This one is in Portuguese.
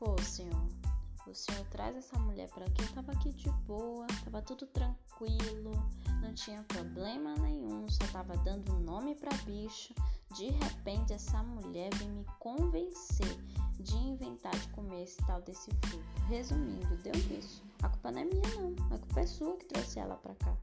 Pô, senhor, o senhor traz essa mulher para aqui. Eu tava aqui de boa, tava tudo tranquilo, não tinha problema nenhum, só tava dando nome para bicho. De repente, essa mulher vem me convencer de inventar de comer esse tal desse fruto. Resumindo, deu isso. A culpa não é minha, não. A culpa é sua que trouxe ela pra cá.